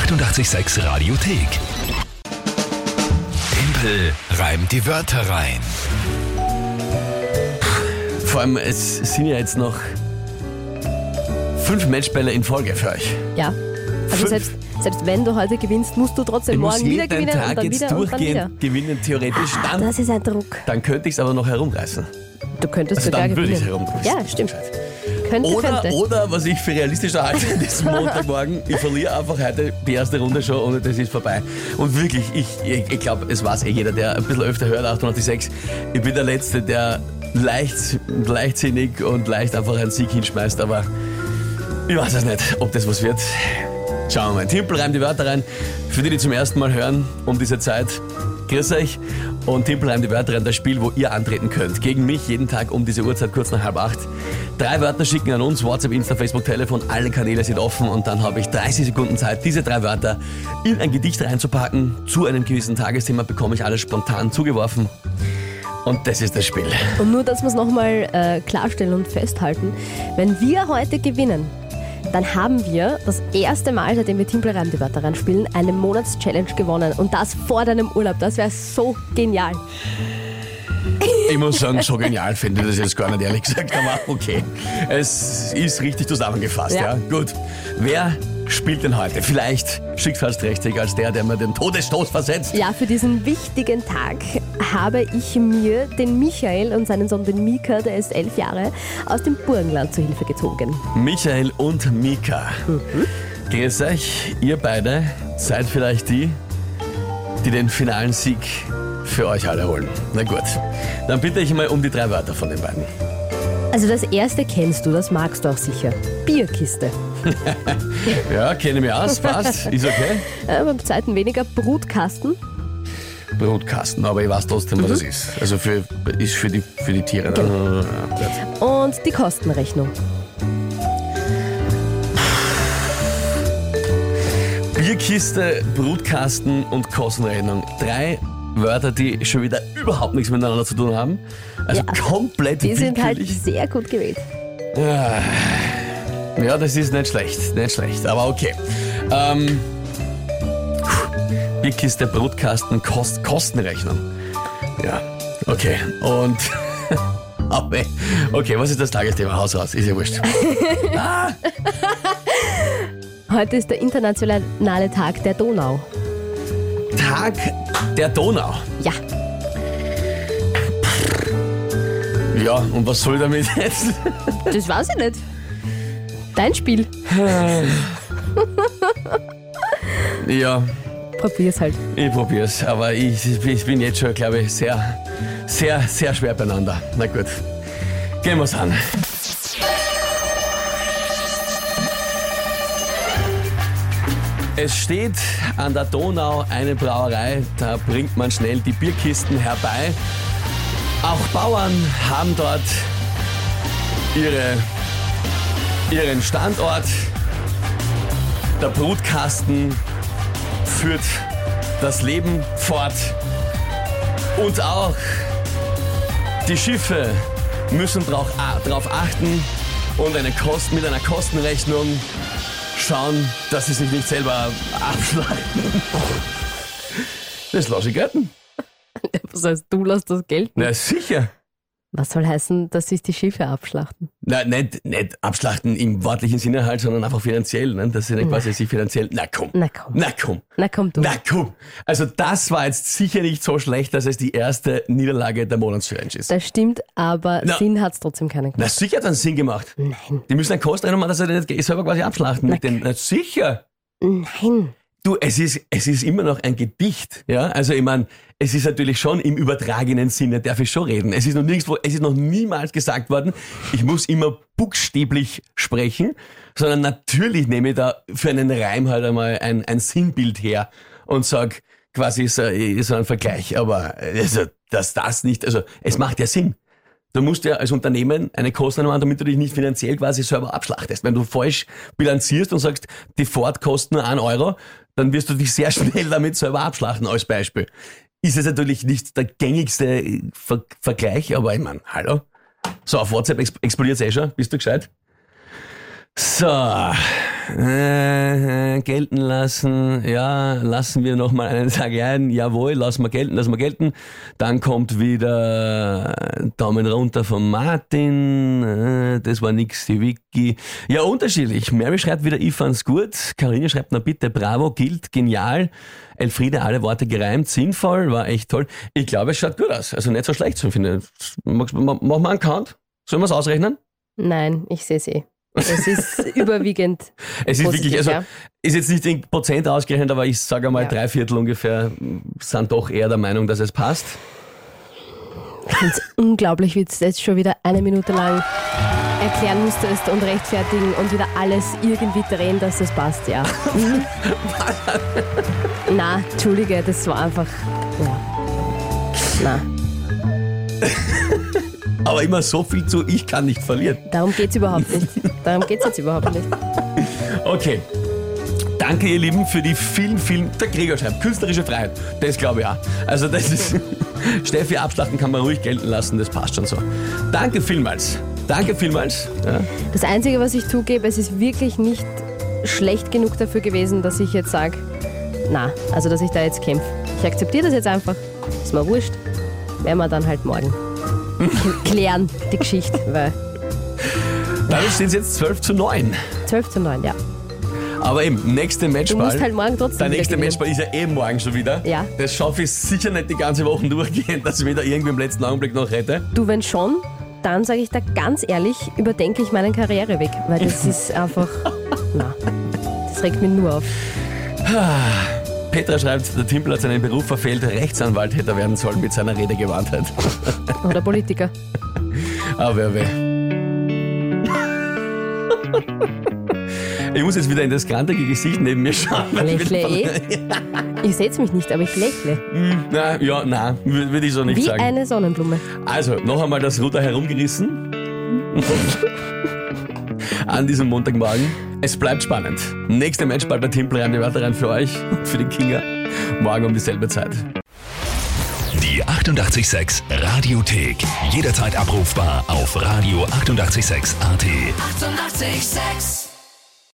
886 Radiothek. Tempel reimt die Wörter rein. Vor allem, es sind ja jetzt noch fünf Matchbälle in Folge für euch. Ja. Also Fünf. selbst, selbst wenn du heute gewinnst, musst du trotzdem Ich muss morgen wieder jeden gewinnen und Tag dann jetzt wieder und dann wieder. durchgehend gewinnen, theoretisch. Dann, Das ist ein Druck. dann könnte ich es aber noch herumreißen. Du könntest Also sogar dann würde ich gewinnen. es herumreißen. Ja, stimmt. Könnte, Oder, könnte. oder, was ich für realistischer halte, das Montagmorgen, ich verliere einfach heute die erste Runde schon und das ist vorbei. Und wirklich, ich, ich, ich glaube, es weiß eh jeder, der ein bisschen öfter hört, 886, ich bin der Letzte, der leicht, leichtsinnig und leicht einfach einen Sieg hinschmeißt, aber ich weiß es nicht, ob das was wird. Schauen wir mal. Timpel reimt die Wörter rein. Für die, die zum ersten Mal hören, um diese Zeit, grüß euch. Und Timpel die Wörter rein, das Spiel, wo ihr antreten könnt. Gegen mich jeden Tag um diese Uhrzeit, kurz nach halb acht. Drei Wörter schicken an uns, WhatsApp, Insta, Facebook, Telefon, alle Kanäle sind offen und dann habe ich 30 Sekunden Zeit, diese drei Wörter in ein Gedicht reinzupacken. Zu einem gewissen Tagesthema bekomme ich alles spontan zugeworfen. Und das ist das Spiel. Und nur, dass wir es nochmal äh, klarstellen und festhalten, wenn wir heute gewinnen, dann haben wir das erste Mal, seitdem wir Timpelreim die Wörter spielen, eine Monatschallenge gewonnen. Und das vor deinem Urlaub. Das wäre so genial. Ich muss sagen, so genial finde ich das jetzt gar nicht, ehrlich gesagt. Aber okay, es ist richtig zusammengefasst. Ja. Ja. Gut. Wer spielt denn heute? Vielleicht schicksalsträchtig als der, der mir den Todesstoß versetzt. Ja, für diesen wichtigen Tag habe ich mir den Michael und seinen Sohn, den Mika, der ist elf Jahre, aus dem Burgenland zu Hilfe gezogen. Michael und Mika. Grüß euch, ihr beide seid vielleicht die, die den finalen Sieg für euch alle holen. Na gut, dann bitte ich mal um die drei Wörter von den beiden. Also das erste kennst du, das magst du auch sicher. Bierkiste. Ja, kenne mich aus, passt, ist okay. Äh, beim zweiten weniger Brutkasten. Brutkasten, aber ich weiß trotzdem, was das ist. Also für, ist für die, für die Tiere. gut. Und die Kostenrechnung. Bierkiste, Brutkasten und Kostenrechnung. Drei Wörter, die schon wieder überhaupt nichts miteinander zu tun haben. Also Ja, komplett Die sind halt sehr gut gewählt. Ja, das ist nicht schlecht, nicht schlecht, aber okay. Ähm, Bierkiste, Brutkasten, Kost, Kostenrechnung. Ja, okay. Und. Okay, was ist das Tagesthema? Haus raus, ist ja wurscht. Heute ist der internationale Tag der Donau. Tag der Donau. Ja, Ja, und was soll damit jetzt? das weiß ich nicht. Dein Spiel. Ja, Probier's halt. ich probier's, aber ich, ich bin jetzt schon, glaube ich, sehr, sehr, sehr schwer beieinander. Na gut, gehen wir's an. Es steht an der Donau eine Brauerei, da bringt man schnell die Bierkisten herbei. Auch Bauern haben dort ihre, ihren Standort. Der Brutkasten führt das Leben fort. Und auch die Schiffe müssen darauf achten und eine Kost, mit einer Kostenrechnung schauen, dass sie sich nicht selber abschlachten. Das lasse ich gelten. Was heißt, du lässt das gelten? Na sicher. Was soll heißen, dass sich die Schiffe abschlachten? Na, nicht, nicht abschlachten im wortlichen Sinne halt, sondern einfach finanziell. Ne? Dass sie nicht quasi sich finanziell. Na komm. Na komm. Na komm. Na komm du. Na komm. Also das war jetzt sicher nicht so schlecht, dass es die erste Niederlage der Monatschallenge ist. Das stimmt, aber Na. Sinn hat's trotzdem keinen Na gemacht. sicher hat einen Sinn gemacht. Nein. Die müssen einen Kostenrechnung machen, dass sie nicht selber quasi abschlachten mit Na. den. Na sicher. Nein. Du, es ist, es ist immer noch ein Gedicht, ja. Also ich meine, es ist natürlich schon im übertragenen Sinne, darf ich schon reden. Es ist noch nirgendwo, es ist noch niemals gesagt worden, ich muss immer buchstäblich sprechen, sondern natürlich nehme ich da für einen Reim halt einmal ein, ein Sinnbild her und sag quasi so, so ein Vergleich. Aber also, dass das nicht, also es macht ja Sinn. Du musst ja als Unternehmen eine Kostenrechnung machen, damit du dich nicht finanziell quasi selber abschlachtest. Wenn du falsch bilanzierst und sagst, die Fahrt kostet nur 1 Euro, dann wirst du dich sehr schnell damit selber abschlachten, als Beispiel. Ist es natürlich nicht der gängigste Ver Vergleich, aber ich meine, hallo? So, auf WhatsApp ex explodiert eh schon. Bist du gescheit? So, Äh, gelten lassen, ja, lassen wir nochmal einen Tag ein, jawohl, lassen wir gelten, lassen wir gelten. Dann kommt wieder Daumen runter von Martin, äh, das war nix, die Wiki. Ja, unterschiedlich. Mary schreibt wieder, ich fand's gut. Karine schreibt, na bitte, bravo, gilt, genial. Elfriede, alle Worte gereimt, sinnvoll, war echt toll. Ich glaube, es schaut gut aus. Also nicht so schlecht, so finde ich. Mach mach mal einen Count. Sollen wir es ausrechnen? Nein, ich sehe sie. Es ist überwiegend. Es ist positiv, wirklich, also ja. ist jetzt nicht in Prozent ausgerechnet, aber ich sage mal Ja. drei Viertel ungefähr sind doch eher der Meinung, dass es passt. Ich finde es unglaublich, wie du jetzt schon wieder eine Minute lang erklären musstest und rechtfertigen und wieder alles irgendwie drehen, dass das passt, ja. Mhm. Na, entschuldige, das war einfach. Ja. Na, Aber immer so viel zu, ich kann nicht verlieren. darum geht's überhaupt nicht. Darum geht's jetzt überhaupt nicht. Okay. Danke, ihr Lieben, für die vielen, vielen. Der Gregor schreibt, künstlerische Freiheit. Das glaube ich auch. Also, das ist. Steffi abschlachten kann man ruhig gelten lassen, das passt schon so. Danke vielmals. Danke vielmals. Ja. Das Einzige, was ich zugebe, es ist wirklich nicht schlecht genug dafür gewesen, dass ich jetzt sage, na, also dass ich da jetzt kämpfe. Ich akzeptiere das jetzt einfach. Ist mir wurscht. Werden wir dann halt morgen klären, die Geschichte. Weil Damit steht es jetzt 12 zu 9. 12 zu 9, ja. Aber eben, nächste Du Matchball. musst halt morgen trotzdem Der nächste gewinnen. Matchball ist ja eh morgen schon wieder. Ja. Das schaffe ich sicher nicht die ganze Woche durchgehend, dass ich wieder irgendwie im letzten Augenblick noch rette. Du, wenn schon, dann sage ich da ganz ehrlich, überdenke ich meinen Karriereweg. Weil das ist einfach, na, das regt mich nur auf. Petra schreibt, der Timpel hat seinen Beruf verfehlt, Rechtsanwalt hätte er werden sollen mit seiner Redegewandtheit. Oder Politiker. Aber wer weh. Ich muss jetzt wieder in das grantige Gesicht neben mir schauen. Lächle eh. Ich setze mich nicht, aber ich lächle. Na, ja, nein, würde ich so nicht Wie sagen. eine Sonnenblume. Also, noch einmal das Ruder herumgerissen. An diesem Montagmorgen. Es bleibt spannend. Nächste Matchball bei Timpel rein die Wörter rein für euch und für den Kinga. Morgen um dieselbe Zeit. Die 886 Radiothek. Jederzeit abrufbar auf radio886.at. 886! 886